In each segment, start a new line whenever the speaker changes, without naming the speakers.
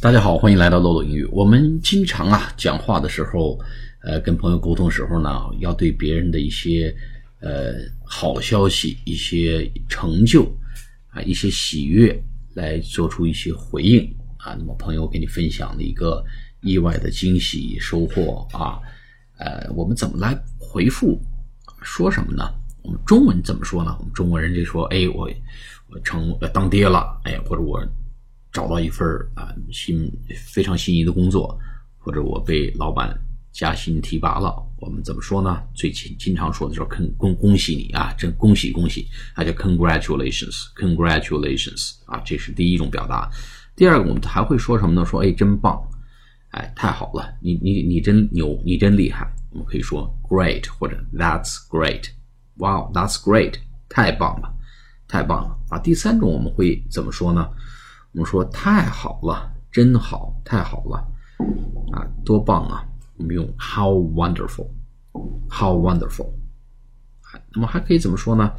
大家好，欢迎来到漏斗英语。我们经常啊讲话的时候，呃，跟朋友沟通时候呢，要对别人的一些呃好消息、一些成就啊、一些喜悦来做出一些回应啊。那么朋友给你分享的一个意外的惊喜收获啊，呃，我们怎么来回复？说什么呢？我们中文怎么说呢？我们中国人就说，哎，我我成当爹了，哎，或者我。找到一份啊心非常心仪的工作，或者我被老板加薪提拔了，我们怎么说呢？最经经常说的就是“恭恭喜你啊，真恭喜恭喜”，那叫 “congratulations”，congratulations 啊，这是第一种表达。第二个，我们还会说什么呢？说哎，真棒，哎，太好了，你你你真牛，你真厉害。我们可以说 “great” 或者 “that's great”，“wow that's great”，太棒了，太棒了。啊，第三种我们会怎么说呢？我们说太好了，真好，太好了，啊，多棒啊！我们用 how wonderful，how wonderful。那么还可以怎么说呢？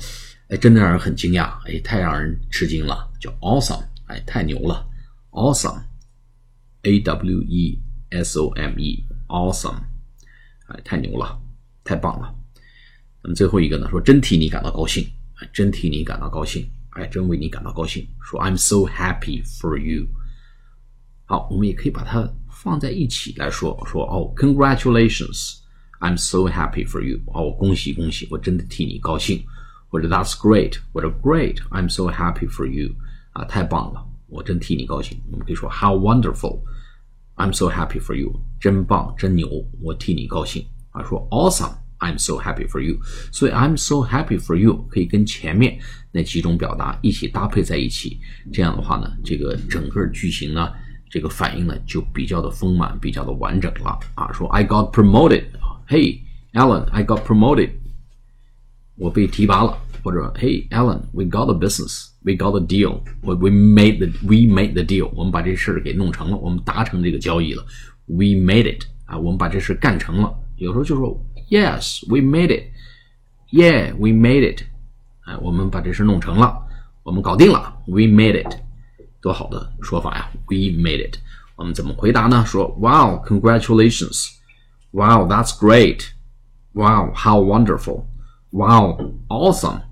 哎，真的让人很惊讶，哎，太让人吃惊了，叫 awesome，哎，太牛了，awesome，a w e s o m e，awesome，哎，太牛了，太棒了。那么最后一个呢？说真替你感到高兴，真替你感到高兴。哎，真为你感到高兴。说 I'm so happy for you。好，我们也可以把它放在一起来说。说哦，Congratulations，I'm so happy for you。哦，恭喜恭喜，我真的替你高兴。或者 That's great，或者 Great，I'm so happy for you。啊，太棒了，我真替你高兴。我们可以说 How wonderful，I'm so happy for you。真棒，真牛，我替你高兴。啊，说 Awesome。 I'm so happy for you，所以 I'm so happy for you 可以跟前面那几种表达一起搭配在一起，这样的话呢，这个整个句型呢，这个反应呢就比较的丰满，比较的完整了啊。说 I got promoted，Hey Alan，I got promoted，我被提拔了，或者 Hey Alan，we got a business，we got a deal，we made the we made the deal，我们把这事儿给弄成了，我们达成这个交易了，we made it 啊，我们把这事干成了。有时候就说。Yes, we made it. Yeah, we made it. 哎，我们把这事弄成了，我们搞定了。We made it，多好的说法呀！We made it。我们怎么回答呢？说 Wow, congratulations. Wow, that's great. Wow, how wonderful. Wow, awesome.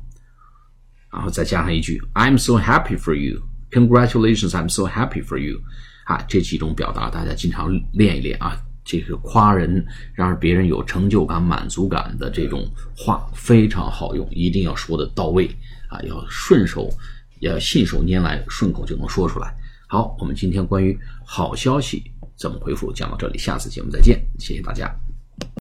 然后再加上一句 I'm so happy for you. Congratulations, I'm so happy for you. 啊，这几种表达大家经常练一练啊。 这个夸人，让别人有成就感、满足感的这种话非常好用，一定要说的到位啊，要顺手，要信手拈来，顺口就能说出来。好，我们今天关于好消息怎么回复讲到这里，下次节目再见，谢谢大家。